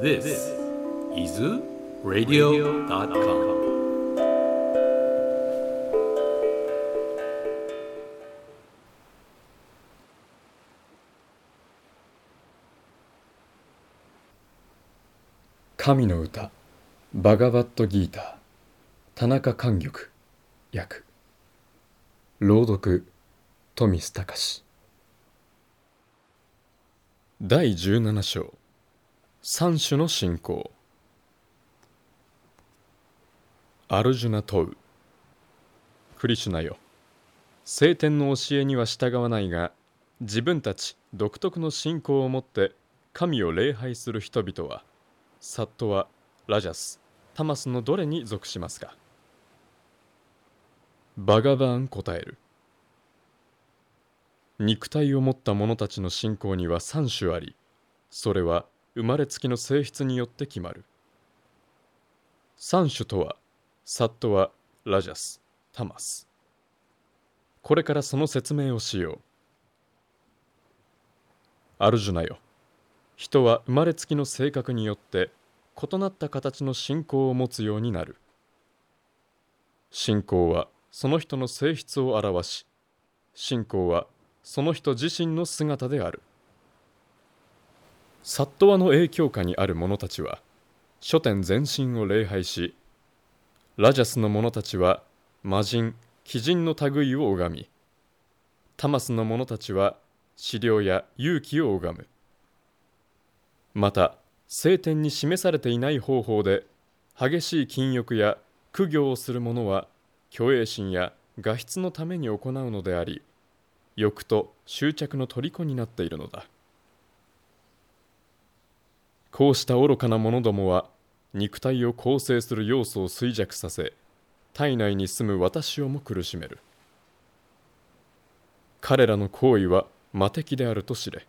This is radio.com 神の歌バガバットギーター田中寛玉訳朗読富須隆。第17章。三種の信仰。アルジュナ問う。クリシュナよ。聖典の教えには従わないが自分たち独特の信仰を持って神を礼拝する人々はサットはラジャスタマスのどれに属しますか？バガバーン答える。肉体を持った者たちの信仰には3種あり。それは生まれつきの性質によって決まる。3種とはサットはラジャスタマス。これからその説明をしよう。アルジュナよ。人は生まれつきの性格によって異なった形の信仰を持つようになる。信仰はその人の性質を表し信仰はその人自身の姿である。サットワの影響下にある者たちは書店全身を礼拝しラジャスの者たちは魔人鬼人の類を拝みタマスの者たちは資料や勇気を拝む。また聖典に示されていない方法で激しい禁欲や苦行をする者は虚栄心や画質のために行うのであり欲と執着の虜になっているのだ。こうした愚かな者どもは肉体を構成する要素を衰弱させ体内に住む私をも苦しめる。彼らの行為は魔敵であると知れ。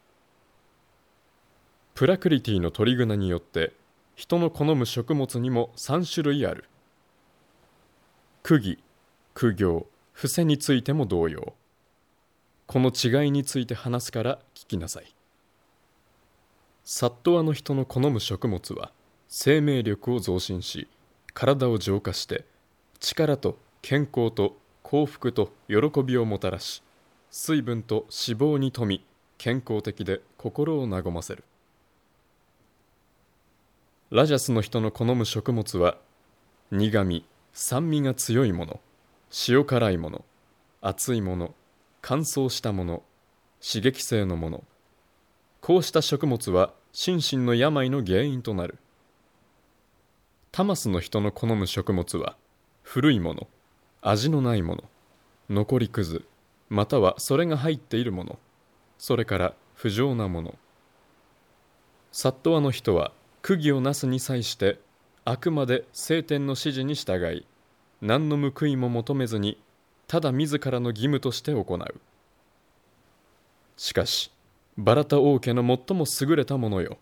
プラクリティの鳥ナによって人の好む食物にも3種類ある。釘苦行伏せについても同様。この違いについて話すから聞きなさい。サットワの人の好む食物は生命力を増進し体を浄化して力と健康と幸福と喜びをもたらし水分と脂肪に富み健康的で心を和ませる。ラジャスの人の好む食物は苦味酸味が強いもの塩辛いもの熱いもの乾燥したもの刺激性のもの。こうした食物は心身の病の原因となる。タマスの人の好む食物は古いもの味のないもの残りくずまたはそれが入っているものそれから不浄なもの。サットワの人は釘をなすに際してあくまで聖典の指示に従い何の報いも求めずにただ自らの義務として行う。しかしバラタ王家の最も優れたものよ。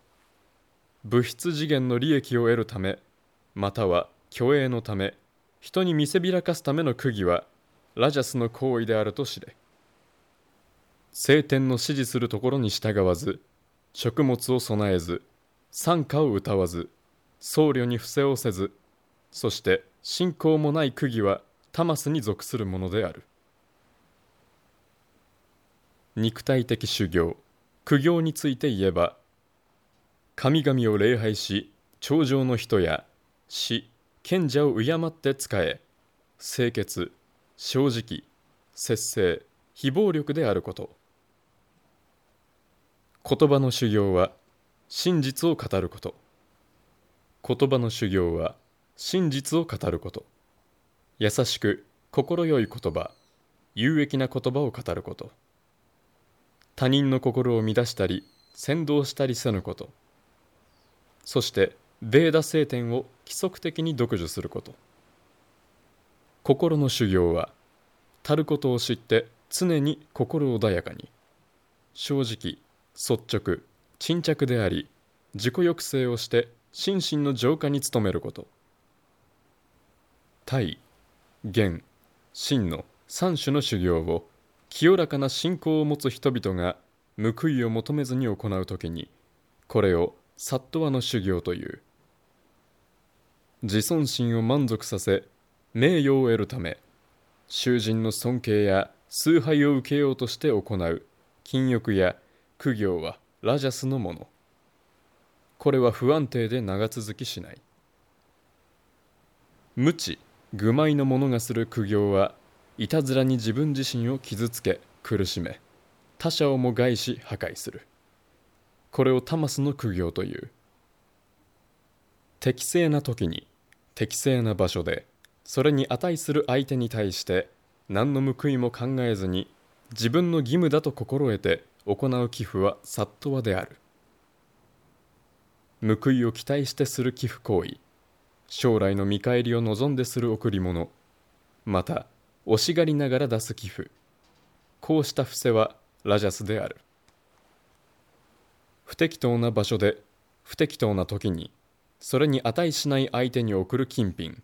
物質次元の利益を得るためまたは虚栄のため人に見せびらかすための釘はラジャスの行為であると知れ。聖典の指示するところに従わず食物を備えず賛歌を歌わず僧侶に伏せをせずそして信仰もない釘はタマスに属するものである。肉体的修行。苦行について言えば神々を礼拝し頂上の人や死賢者を敬って仕え清潔正直節制非暴力であること。言葉の修行は真実を語ること。言葉の修行は真実を語ること。優しく快い言葉有益な言葉を語ること。他人の心を乱したり扇動したりせぬこと。そしてベーダ聖典を規則的に読書すること。心の修行はたることを知って常に心穏やかに。正直率直沈着であり自己抑制をして心身の浄化に努めること。体元真の三種の修行を清らかな信仰を持つ人々が報いを求めずに行う時にこれをサットワの修行という。自尊心を満足させ名誉を得るため囚人の尊敬や崇拝を受けようとして行う禁欲や苦行はラジャスのもの。これは不安定で長続きしない。無知愚昧の者がする苦行はいたずらに自分自身を傷つけ苦しめ他者をも害し破壊する。これをタマスの苦行という。適正な時に適正な場所でそれに値する相手に対して何の報いも考えずに自分の義務だと心得て行う寄付はサットワである。報いを期待してする寄付行為将来の見返りを望んでする贈り物また惜しがりながら出す寄付。こうした伏せはラジャスである。不適当な場所で不適当な時にそれに値しない相手に送る金品。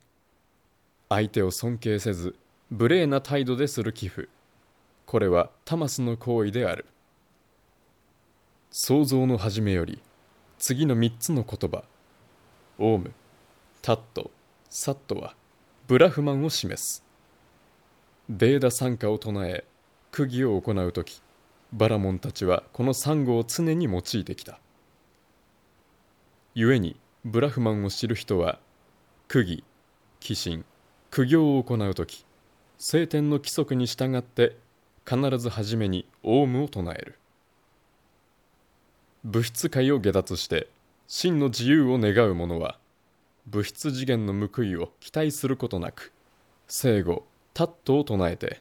相手を尊敬せず無礼な態度でする寄付。これはタマスの行為である。創造の始めより次の3つの言葉。オウムタットサットはブラフマンを示す。ベーダ参加を唱え釘を行う時バラモンたちはこのサンゴを常に用いてきた。故にブラフマンを知る人は釘寄進苦行を行う時聖典の規則に従って必ず初めにオウムを唱える。物質界を下脱して真の自由を願う者は物質次元の報いを期待することなく生後タットを唱えて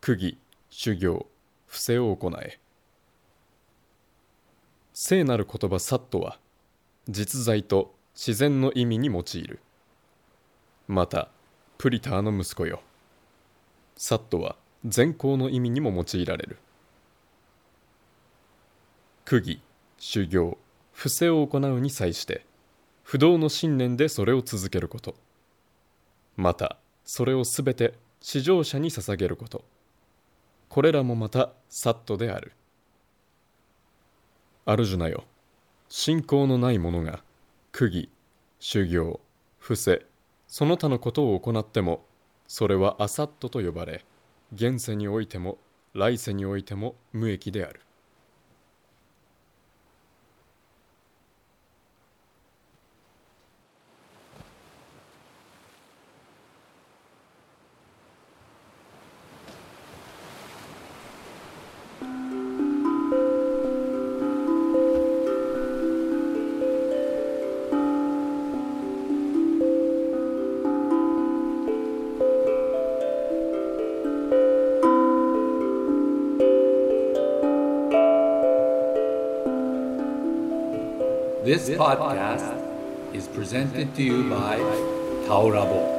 釘修行伏せを行え。聖なる言葉サットは実在と自然の意味に用いる。またプリターの息子よ。サットは善行の意味にも用いられる。釘修行伏せを行うに際して不動の信念でそれを続けること。またそれをすべて至上者に捧げること。これらもまたサットである。アルジュナよ。信仰のない者が釘修行伏せその他のことを行ってもそれはアサットと呼ばれ現世においても来世においても無益である。This podcast is presented to you by Taurabo.